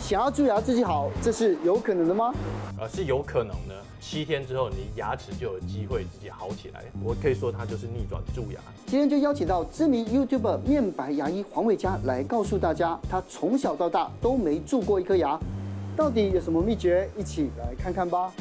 想要蛀牙自己好，这是有可能的吗？呃，是有可能的。七天之后，你牙齿就有机会自己好起来。我可以说它就是逆转蛀牙。今天就邀请到知名 YouTuber 面白牙医黄伟嘉来告诉大家，他从小到大都没蛀过一颗牙，到底有什么秘诀？一起来看看吧。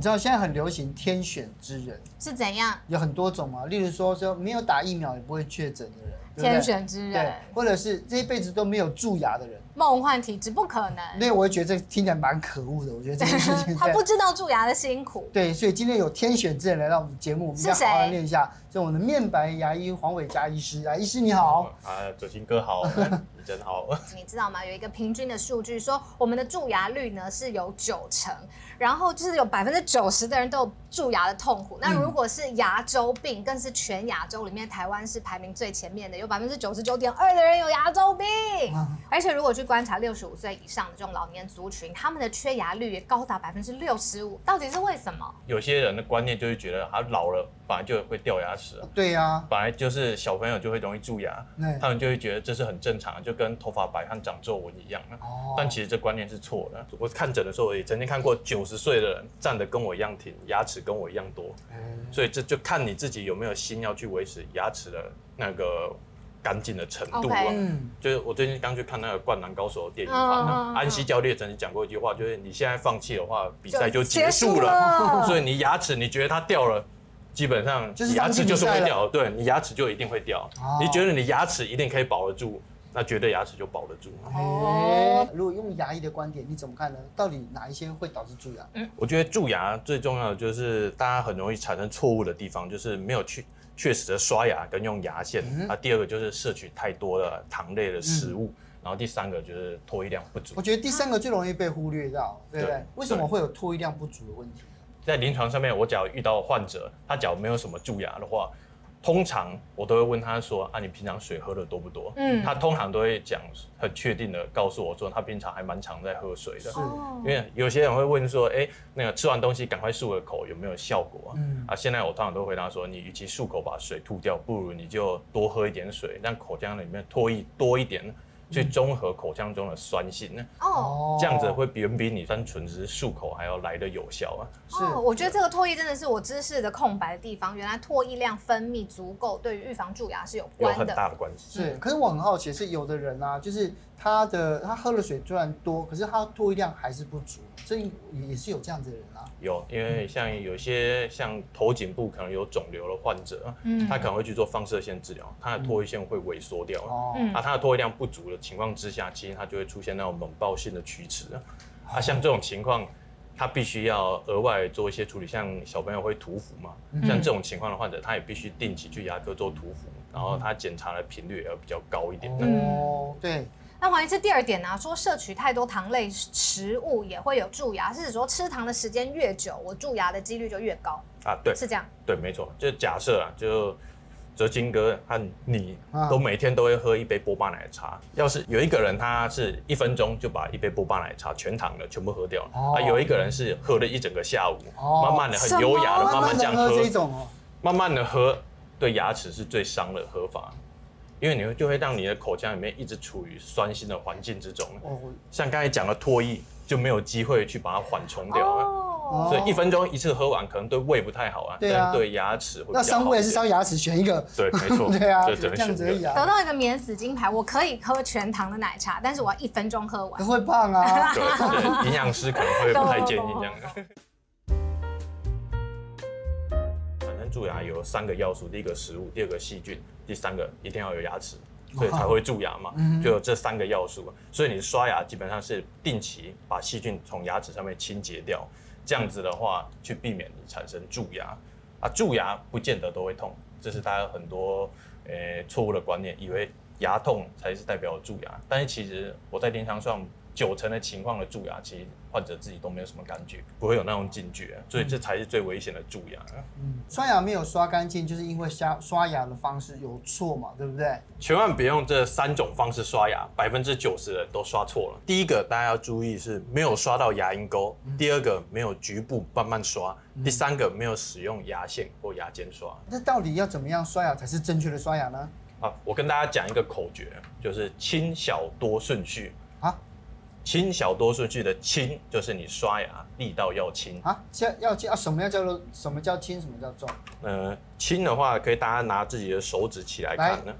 你知道现在很流行天选之人是怎样？有很多种嘛，例如说说没有打疫苗也不会确诊的人，天选之人，对，或者是这一辈子都没有蛀牙的人，梦幻体质不可能。那我也觉得这听起来蛮可恶的。我觉得这件事情，他不知道蛀牙的辛苦。对，所以今天有天选之人来到我们节目，我们要好好来练一下。是我们的面白牙医黄伟嘉医师，啊，医师你好。啊，哲鑫哥好，你真好。你知道吗？有一个平均的数据说，我们的蛀牙率呢是有九成，然后就是有百分之九十的人都有蛀牙的痛苦。那如果是牙周病，更是全亚洲里面台湾是排名最前面的，有百分之九十九点二的人有牙周病。而且如果去观察六十五岁以上的这种老年族群，他们的缺牙率也高达百分之六十五。到底是为什么？有些人的观念就是觉得他老了本来就会掉牙齿。啊对呀、啊，本来就是小朋友就会容易蛀牙，他们就会觉得这是很正常，就跟头发白和长皱纹一样。哦，但其实这观念是错的。我看诊的时候也曾经看过九十岁的人站得跟我一样挺，牙齿跟我一样多。嗯，所以这就看你自己有没有心要去维持牙齿的那个干净的程度啊。就是我最近刚去看那个《灌篮高手》的电影嘛，安西教练曾经讲过一句话，就是你现在放弃的话，比赛就结束了。所以你牙齿，你觉得它掉了？基本上，牙齿就是会掉，对，你牙齿就一定会掉。哦、你觉得你牙齿一定可以保得住，那绝对牙齿就保得住。哦，如果用牙医的观点，你怎么看呢？到底哪一些会导致蛀牙？嗯，我觉得蛀牙最重要的就是大家很容易产生错误的地方，就是没有去确实的刷牙跟用牙线。嗯、啊，第二个就是摄取太多的糖类的食物，嗯、然后第三个就是唾液量不足。我觉得第三个最容易被忽略到，对不对？对，为什么会有唾液量不足的问题？在临床上面，我只要遇到患者，他只要没有什么蛀牙的话，通常我都会问他说：“啊，你平常水喝的多不多？”嗯，他通常都会讲很确定的告诉我说，他平常还蛮常在喝水的。是，因为有些人会问说：“哎，那个吃完东西赶快漱个口有没有效果？”嗯，啊，现在我通常都回答说：“你与其漱口把水吐掉，不如你就多喝一点水，让口腔里面唾液多一点。”去中和口腔中的酸性呢？哦，这样子会远比你单纯只是漱口还要来的有效啊。是，我觉得这个唾液真的是我知识的空白的地方。原来唾液量分泌足够，对于预防蛀牙是有关的，有很大的关系。是，可是我很好奇，是有的人啊，就是他的他喝了水虽然多，可是他唾液量还是不足，这也是有这样子的人啊。有，因为像有些像头颈部可能有肿瘤的患者，嗯，他可能会去做放射线治疗，他的唾液腺会萎缩掉，哦，啊，他的唾液量不足的情况之下，其实他就会出现那种猛爆性的龋齿啊，啊，像这种情况，他必须要额外做一些处理，像小朋友会涂氟嘛，像这种情况的患者，他也必须定期去牙科做涂氟，然后他检查的频率也要比较高一点。哦，对。那黄医师第二点呢、啊，说摄取太多糖类食物也会有蛀牙，是指说吃糖的时间越久，我蛀牙的几率就越高啊？对，是这样。对，没错。就假设啊，就哲金哥和你都每天都会喝一杯波霸奶茶，要是有一个人他是一分钟就把一杯波霸奶茶全糖的全部喝掉了，哦、啊，有一个人是喝了一整个下午，哦、慢慢的很优雅的慢慢这样喝，这种哦，慢慢的喝，对牙齿是最伤的喝法。因为你会就会让你的口腔里面一直处于酸性的环境之中，像刚才讲的唾液就没有机会去把它缓冲掉，所以一分钟一次喝完可能对胃不太好啊，但对牙齿会。那伤胃还是伤牙齿？选一个。对，没错。对啊，就这样子而已啊。得到一个免死金牌，我可以喝全糖的奶茶，但是我要一分钟喝完。会胖啊。对，营养师可能会不太建议这样 蛀牙有三个要素：第一个食物，第二个细菌，第三个一定要有牙齿，所以才会蛀牙嘛。就有这三个要素，所以你刷牙基本上是定期把细菌从牙齿上面清洁掉，这样子的话去避免你产生蛀牙。啊，蛀牙不见得都会痛，这是大家很多呃错误的观念，以为牙痛才是代表蛀牙，但是其实我在临床上。九成的情况的蛀牙，其实患者自己都没有什么感觉，不会有那种警觉，所以这才是最危险的蛀牙。嗯，刷牙没有刷干净，就是因为刷刷牙的方式有错嘛，对不对？千万别用这三种方式刷牙，百分之九十的人都刷错了。第一个大家要注意是没有刷到牙龈沟，第二个没有局部慢慢刷，第三个没有使用牙线或牙尖刷。那到底要怎么样刷牙才是正确的刷牙呢？好，我跟大家讲一个口诀，就是轻小多顺序啊。轻小多顺序的轻，就是你刷牙力道要轻啊。要要轻啊？什么要叫做什么叫轻？什么叫重？呃，轻的话，可以大家拿自己的手指起来看呢。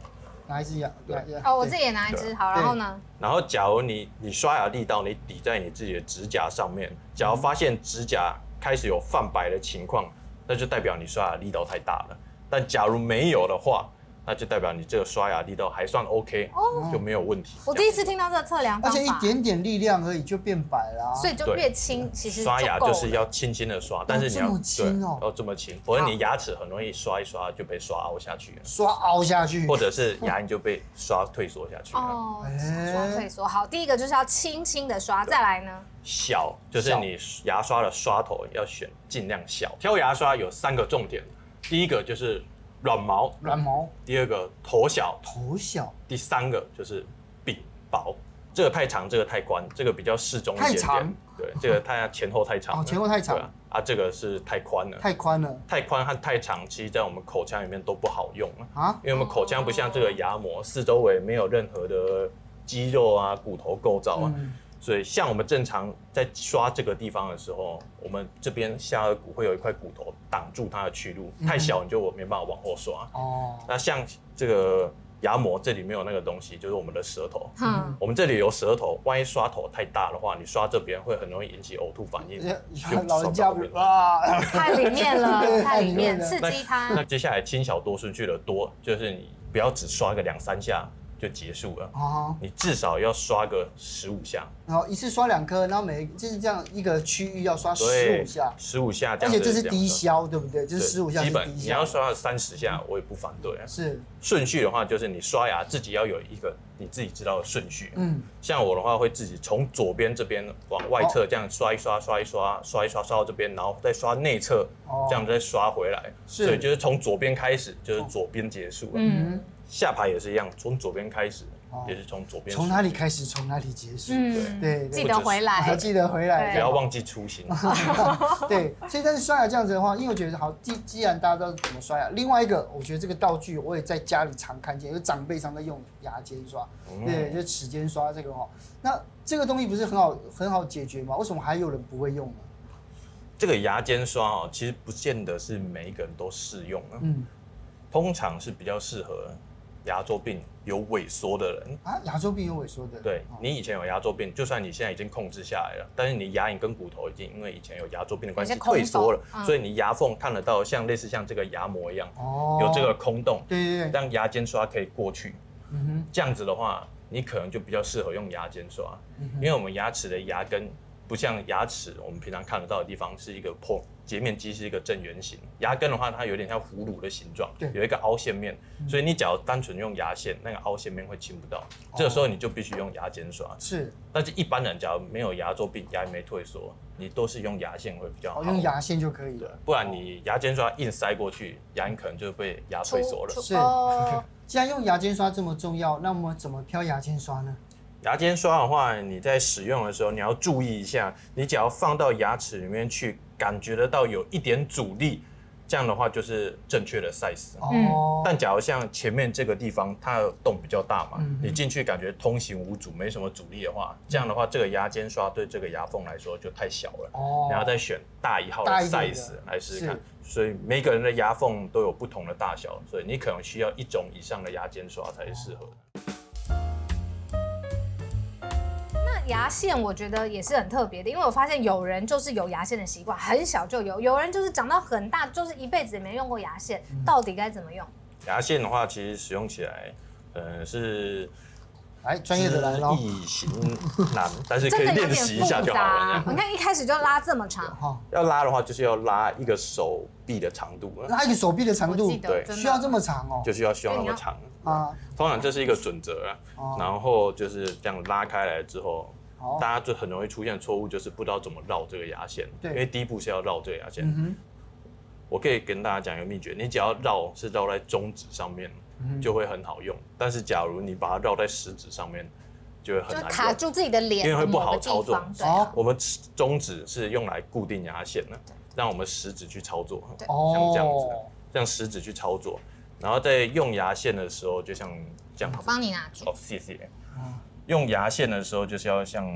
拿一支牙，对。哦，我自己也拿一支，好，然后呢？然后，假如你你刷牙力道你抵在你自己的指甲上面，假如发现指甲开始有泛白的情况，那就代表你刷牙力道太大了。但假如没有的话，那就代表你这个刷牙力道还算 OK，就没有问题。我第一次听到这个测量方法，而且一点点力量而已就变白了，所以就越轻，其实刷牙就是要轻轻的刷，但是你要轻哦，要这么轻，否则你牙齿很容易刷一刷就被刷凹下去了，刷凹下去，或者是牙龈就被刷退缩下去了。哦，刷退缩。好，第一个就是要轻轻的刷，再来呢？小，就是你牙刷的刷头要选尽量小。挑牙刷有三个重点，第一个就是。软毛，软毛。第二个头小，头小。第三个就是柄薄，这个太长，这个太宽，这个比较适中一点点。太长。对，这个太前后太长。哦，前后太长。啊，这个是太宽了。太宽了。太宽和太长，其实在我们口腔里面都不好用啊。因为我们口腔不像这个牙膜，四周围没有任何的肌肉啊、骨头构造啊。嗯所以，像我们正常在刷这个地方的时候，我们这边下颌骨会有一块骨头挡住它的去路，太小你就没办法往后刷。哦。那像这个牙膜这里没有那个东西，就是我们的舌头。嗯。我们这里有舌头，万一刷头太大的话，你刷这边会很容易引起呕吐反应。老人家啊，太里面了，太里面刺激它。那接下来轻小多顺序的多，就是你不要只刷个两三下。就结束了哦，你至少要刷个十五下，然后一次刷两颗，然后每就是这样一个区域要刷十五下，十五下，而且这是低消，对不对？就是十五下。基本你要刷三十下，我也不反对。是顺序的话，就是你刷牙自己要有一个你自己知道的顺序。嗯，像我的话会自己从左边这边往外侧这样刷一刷，刷一刷，刷一刷，刷到这边，然后再刷内侧，这样再刷回来。所以就是从左边开始，就是左边结束了。嗯。下排也是一样，从左边开始，也是从左边。从哪里开始，从哪里结束。嗯，对，记得回来，记得回来，不要忘记初心。对，所以但是刷牙这样子的话，因为我觉得好，既既然大家都怎么刷牙，另外一个，我觉得这个道具我也在家里常看见，有长辈常在用牙尖刷，对，就齿尖刷这个哈。那这个东西不是很好很好解决吗？为什么还有人不会用呢？这个牙尖刷哦，其实不见得是每一个人都适用啊。嗯，通常是比较适合。牙周病有萎缩的人啊，牙周病有萎缩的人。对，你以前有牙周病，就算你现在已经控制下来了，但是你牙龈跟骨头已经因为以前有牙周病的关系退缩了，所以你牙缝看得到像类似像这个牙膜一样，哦有这个空洞。对对对。让牙间刷可以过去。嗯哼。这样子的话，你可能就比较适合用牙间刷，因为我们牙齿的牙根不像牙齿我们平常看得到的地方是一个破。截面机是一个正圆形，牙根的话，它有点像葫芦的形状，对，有一个凹陷面，所以你只要单纯用牙线，那个凹陷面会清不到，这个时候你就必须用牙尖刷。是，但是一般人假如没有牙周病，牙龈没退缩，你都是用牙线会比较好，用牙线就可以了，不然你牙尖刷硬塞过去，牙龈可能就被牙退缩了。是，既然用牙尖刷这么重要，那么怎么挑牙尖刷呢？牙尖刷的话，你在使用的时候你要注意一下，你只要放到牙齿里面去。感觉得到有一点阻力，这样的话就是正确的 size。哦。但假如像前面这个地方，它的洞比较大嘛，嗯、你进去感觉通行无阻，没什么阻力的话，这样的话这个牙尖刷对这个牙缝来说就太小了。哦。然后再选大一号的 size 来试试看。所以每个人的牙缝都有不同的大小，所以你可能需要一种以上的牙尖刷才是适合的。牙线我觉得也是很特别的，因为我发现有人就是有牙线的习惯，很小就有；有人就是长到很大，就是一辈子也没用过牙线。到底该怎么用？牙线的话，其实使用起来，呃，是，哎，专业的来喽，易行难，但是可以练习一下就好了。你看一开始就拉这么长，要拉的话就是要拉一个手臂的长度，拉一个手臂的长度，对，需要这么长哦，就需要需要那么长啊。通常这是一个准则啊，然后就是这样拉开来之后。大家就很容易出现错误，就是不知道怎么绕这个牙线。对，因为第一步是要绕这个牙线。嗯哼。我可以跟大家讲一个秘诀，你只要绕是绕在中指上面，就会很好用。但是假如你把它绕在食指上面，就会很难用。卡住自己的脸，因为会不好操作。哦。我们中指是用来固定牙线的，让我们食指去操作。像这样子，让食指去操作。然后在用牙线的时候，就像这样子。帮你拿住。哦，谢谢。用牙线的时候，就是要像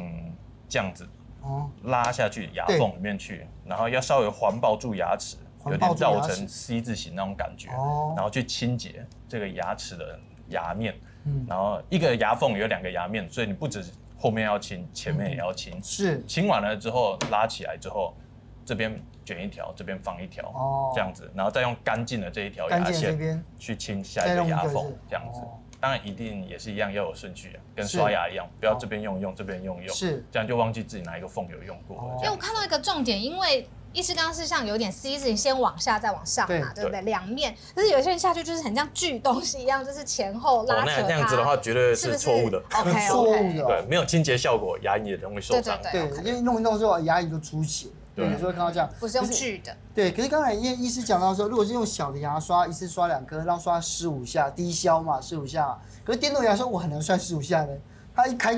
这样子，哦，拉下去牙缝里面去，然后要稍微环抱住牙齿，有点绕成 C 字形那种感觉，哦然后去清洁这个牙齿的牙面。嗯然后一个牙缝有两个牙面，所以你不止后面要清，前面也要清。是。清完了之后拉起来之后，这边卷一条，这边放一条，哦，这样子，然后再用干净的这一条牙线去清下一个牙缝，这样子。当然一定也是一样要有顺序啊，跟刷牙一样，不要这边用用，这边用用，是这样就忘记自己哪一个缝有用过。因为我看到一个重点，因为医师刚刚是像有点 C 字，先往下再往上嘛，对不对？两面，可是有些人下去就是很像锯东西一样，就是前后拉扯。那这样子的话，绝对是错误的。OK，错误的，对，没有清洁效果，牙龈也容易受伤。对，因为弄一弄之后，牙龈就出血。对，有时候看到这样，不是用锯的。对，可是刚才因为医师讲到说，如果是用小的牙刷，一次刷两颗，然后刷十五下，低消嘛，十五下。可是电动牙刷我很难算十五下呢，它一开，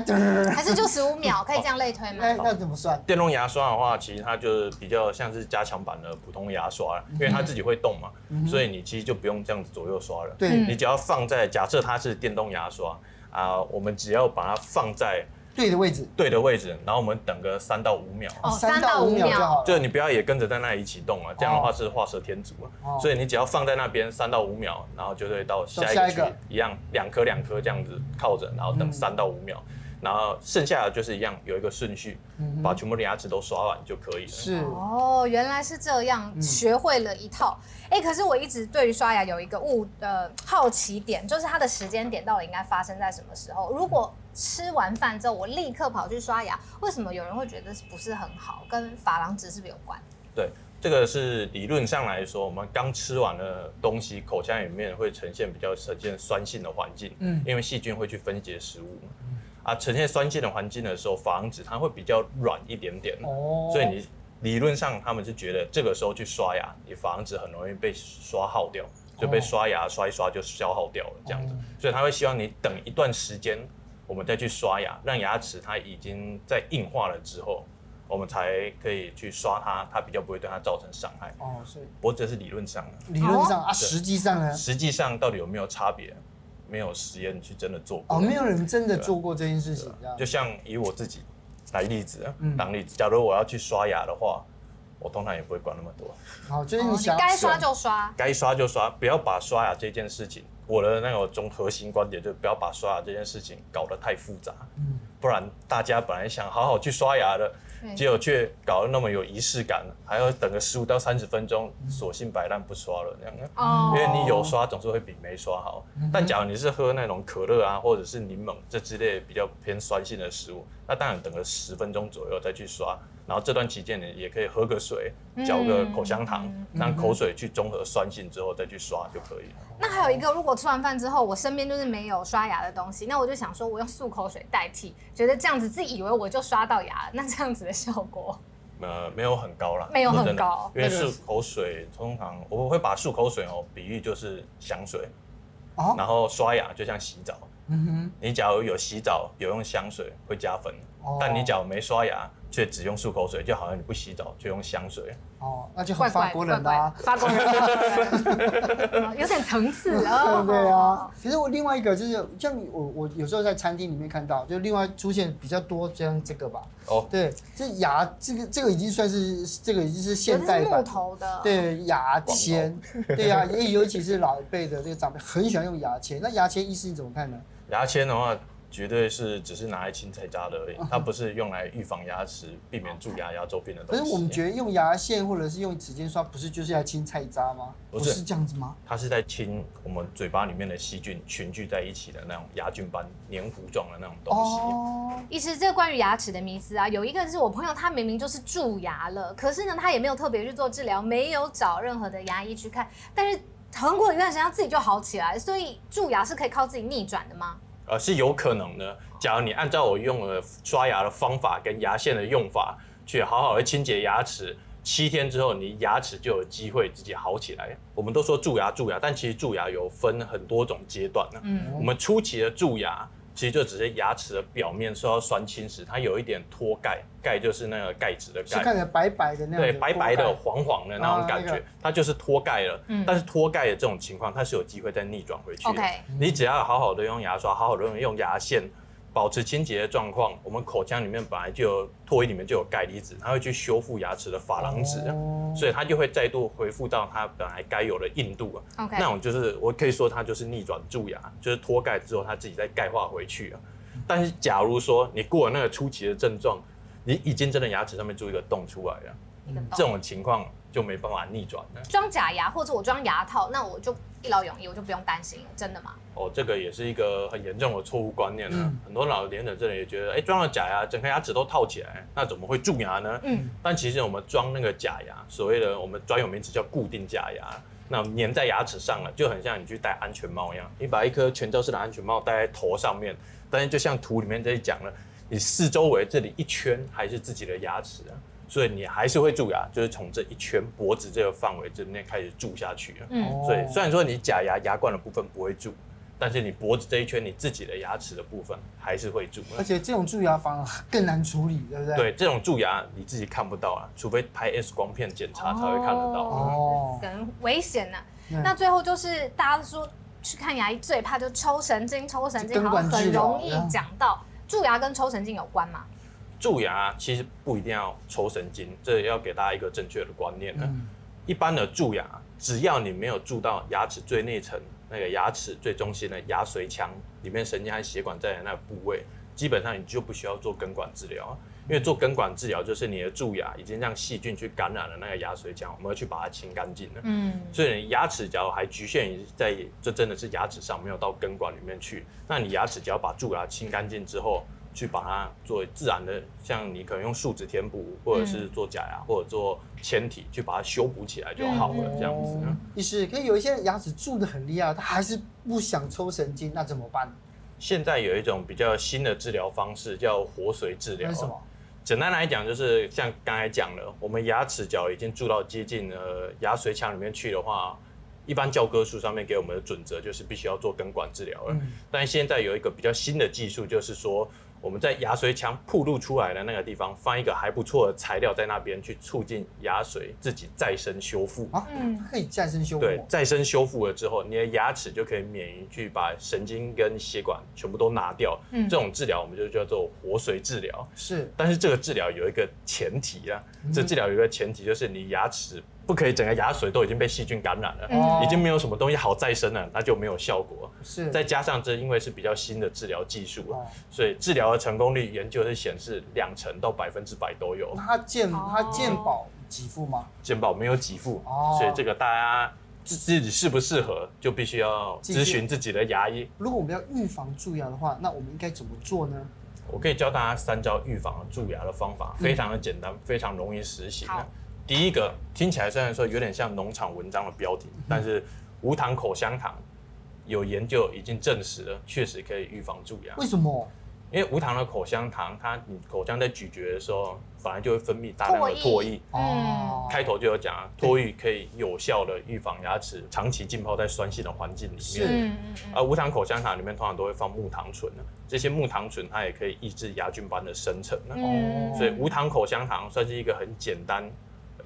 还是就十五秒，可以这样类推吗？那那怎么算？电动牙刷的话，其实它就是比较像是加强版的普通牙刷，因为它自己会动嘛，所以你其实就不用这样子左右刷了。对，你只要放在，假设它是电动牙刷啊，我们只要把它放在。对的位置，对的位置，然后我们等个三到五秒，哦，三到五秒。就好了。就你不要也跟着在那里一起动啊，这样的话是画蛇添足啊。所以你只要放在那边三到五秒，然后就会到下一个区一样，两颗两颗这样子靠着，然后等三到五秒，然后剩下的就是一样有一个顺序，把全部的牙齿都刷完就可以了。是。哦，原来是这样，学会了一套。哎，可是我一直对于刷牙有一个误呃好奇点，就是它的时间点到底应该发生在什么时候？如果吃完饭之后，我立刻跑去刷牙，为什么有人会觉得不是很好？跟珐琅质是不是有关？对，这个是理论上来说，我们刚吃完的东西，口腔里面会呈现比较呈现酸性的环境，嗯，因为细菌会去分解食物，嗯，啊，呈现酸性的环境的时候，珐琅质它会比较软一点点，哦，所以你理论上他们是觉得这个时候去刷牙，你珐琅质很容易被刷耗掉，就被刷牙刷一刷就消耗掉了，这样子，哦，所以他会希望你等一段时间。我们再去刷牙，让牙齿它已经在硬化了之后，我们才可以去刷它，它比较不会对它造成伤害。哦，是。不过这是理论上的。理论上啊，实际上呢？实际上到底有没有差别？没有实验去真的做过。哦，没有人真的做过这件事情。就像以我自己来例子，当例子，假如我要去刷牙的话，我通常也不会管那么多。好，就是你想该刷就刷，该刷就刷，不要把刷牙这件事情。我的那个中核心观点就是不要把刷牙这件事情搞得太复杂，嗯，不然大家本来想好好去刷牙的，结果却搞得那么有仪式感，还要等个十五到三十分钟，索性摆烂不刷了那样。哦，因为你有刷总是会比没刷好。但假如你是喝那种可乐啊，或者是柠檬这之类比较偏酸性的食物，那当然等个十分钟左右再去刷。然后这段期间呢，也可以喝个水，嚼个口香糖，嗯、让口水去中和酸性之后再去刷就可以了。那还有一个，如果吃完饭之后，我身边就是没有刷牙的东西，那我就想说，我用漱口水代替，觉得这样子自己以为我就刷到牙了，那这样子的效果，呃，没有很高啦，没有很高，因为漱口水通常我会把漱口水哦比喻就是香水，哦、然后刷牙就像洗澡，嗯哼，你假如有洗澡有用香水会加分，哦、但你假如没刷牙。却只用漱口水，就好像你不洗澡就用香水哦，那就很法国人啦，法国人有点层次啊。对啊，其实我另外一个就是像我我有时候在餐厅里面看到，就另外出现比较多这样这个吧。哦，对，这牙这个这个已经算是这个已经是现代版木头的，对牙签，对呀，也尤其是老一辈的这个长辈很喜欢用牙签。那牙签医师你怎么看呢？牙签的话。绝对是只是拿来青菜渣的而已，它不是用来预防牙齿、避免蛀牙、牙周病的东西。可是我们觉得用牙线或者是用指尖刷，不是就是要清菜渣吗？不是，不是这样子吗？它是在清我们嘴巴里面的细菌群聚在一起的那种牙菌斑、黏糊状的那种东西。哦，其实这个关于牙齿的迷思啊，有一个是我朋友，他明明就是蛀牙了，可是呢，他也没有特别去做治疗，没有找任何的牙医去看，但是很过一段时间，他自己就好起来，所以蛀牙是可以靠自己逆转的吗？呃，是有可能的。假如你按照我用的刷牙的方法跟牙线的用法，去好好的清洁牙齿，七天之后，你牙齿就有机会自己好起来。我们都说蛀牙蛀牙，但其实蛀牙有分很多种阶段呢。嗯，我们初期的蛀牙，其实就只是牙齿的表面受到酸侵蚀，它有一点脱钙，钙就是那个钙质的钙，看起来白白的那样，对，白白的、黄黄的那种感觉，啊那个、它就是脱钙了。嗯、但是脱钙的这种情况，它是有机会再逆转回去的。Okay 你只要好好的用牙刷，好好的用用牙线。保持清洁的状况，我们口腔里面本来就有唾液里面就有钙离子，它会去修复牙齿的珐琅质，oh. 所以它就会再度恢复到它本来该有的硬度。Okay. 那种就是我可以说它就是逆转蛀牙，就是脱钙之后它自己再钙化回去。但是假如说你过了那个初期的症状，你已经真的牙齿上面做一个洞出来了，这种情况。就没办法逆转了。装假牙或者我装牙套，那我就一劳永逸，我就不用担心，真的吗？哦，这个也是一个很严重的错误观念呢。嗯、很多老年人这里也觉得，哎，装了假牙，整颗牙齿都套起来，那怎么会蛀牙呢？嗯。但其实我们装那个假牙，所谓的我们专有名词叫固定假牙，那粘在牙齿上了，就很像你去戴安全帽一样。你把一颗全罩式的安全帽戴在头上面，但是就像图里面这里讲了，你四周围这里一圈还是自己的牙齿啊。所以你还是会蛀牙，就是从这一圈脖子这个范围这边开始蛀下去了。嗯，所以虽然说你假牙牙冠的部分不会蛀，但是你脖子这一圈你自己的牙齿的部分还是会蛀。而且这种蛀牙反而更难处理，对不对？对，这种蛀牙你自己看不到啊，除非拍 X 光片检查才会看得到。哦，可能危险呢。那最后就是大家说去看牙医最怕就抽神经，抽神经好像很容易讲到蛀牙跟抽神经有关吗？蛀牙其实不一定要抽神经，这要给大家一个正确的观念呢。嗯、一般的蛀牙，只要你没有蛀到牙齿最内层那个牙齿最中心的牙髓腔里面神经和血管在的那个部位，基本上你就不需要做根管治疗。因为做根管治疗就是你的蛀牙已经让细菌去感染了那个牙髓腔，我们要去把它清干净了。嗯，所以你牙齿只要还局限于在这真的是牙齿上，没有到根管里面去，那你牙齿只要把蛀牙清干净之后。去把它做自然的，像你可能用树脂填补，或者是做假牙，或者做纤体，去把它修补起来就好了，这样子。医师可以有一些牙齿蛀的很厉害，他还是不想抽神经，那怎么办？现在有一种比较新的治疗方式，叫活髓治疗。为什么？简单来讲，就是像刚才讲了，我们牙齿角已经蛀到接近呃牙髓腔里面去的话，一般教科书上面给我们的准则就是必须要做根管治疗了。嗯、但现在有一个比较新的技术，就是说。我们在牙髓腔暴露出来的那个地方放一个还不错的材料在那边，去促进牙髓自己再生修复啊，嗯，可以再生修复。对，再生修复了之后，你的牙齿就可以免于去把神经跟血管全部都拿掉。嗯，这种治疗我们就叫做活髓治疗。是，但是这个治疗有一个前提啊，这治疗有一个前提就是你牙齿。不可以，整个牙髓都已经被细菌感染了，嗯、已经没有什么东西好再生了，那就没有效果。是，再加上这因为是比较新的治疗技术，哦、所以治疗的成功率研究是显示两成到百分之百都有。它健它健保给付吗？健保没有给付，哦、所以这个大家自自己适不适合就必须要咨询自己的牙医。如果我们要预防蛀牙的话，那我们应该怎么做呢？我可以教大家三招预防蛀牙的方法，非常的简单，嗯、非常容易实行。第一个听起来虽然说有点像农场文章的标题，但是无糖口香糖有研究已经证实了，确实可以预防蛀牙。为什么？因为无糖的口香糖，它你口腔在咀嚼的时候，反而就会分泌大量的唾液。哦。开头就有讲啊，唾液可以有效的预防牙齿长期浸泡在酸性的环境里面。是。而无糖口香糖里面通常都会放木糖醇，这些木糖醇它也可以抑制牙菌斑的生成。哦。所以无糖口香糖算是一个很简单。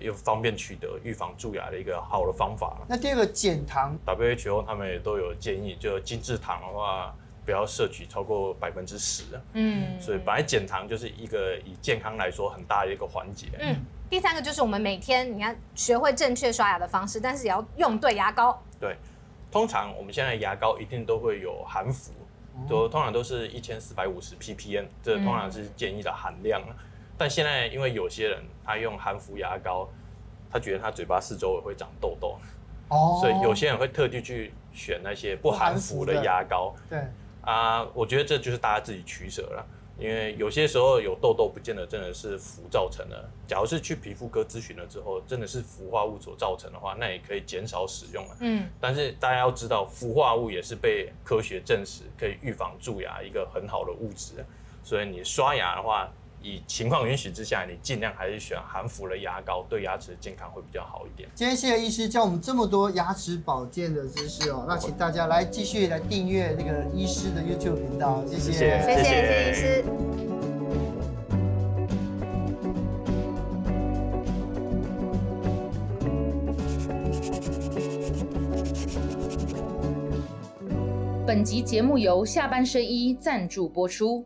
又方便取得，预防蛀牙的一个好的方法。那第二个减糖，WHO 他们也都有建议，就精制糖的话，不要摄取超过百分之十。嗯，所以本来减糖就是一个以健康来说很大的一个环节。嗯，第三个就是我们每天你要学会正确刷牙的方式，但是也要用对牙膏。对，通常我们现在牙膏一定都会有含氟，都通常都是一千四百五十 ppm，这通常是建议的含量。但现在，因为有些人他用含氟牙膏，他觉得他嘴巴四周围会长痘痘，哦，所以有些人会特地去选那些不含氟的牙膏。对啊，我觉得这就是大家自己取舍了，因为有些时候有痘痘不见得真的是氟造成的。假如是去皮肤科咨询了之后，真的是氟化物所造成的话，那也可以减少使用了。嗯，但是大家要知道，氟化物也是被科学证实可以预防蛀牙一个很好的物质，所以你刷牙的话。以情况允许之下，你尽量还是选含氟的牙膏，对牙齿健康会比较好一点。今天谢谢医师教我们这么多牙齿保健的知识哦，那请大家来继续来订阅这个医师的 YouTube 频道，谢谢，谢谢，谢谢谢医师。本集节目由下半身衣赞助播出。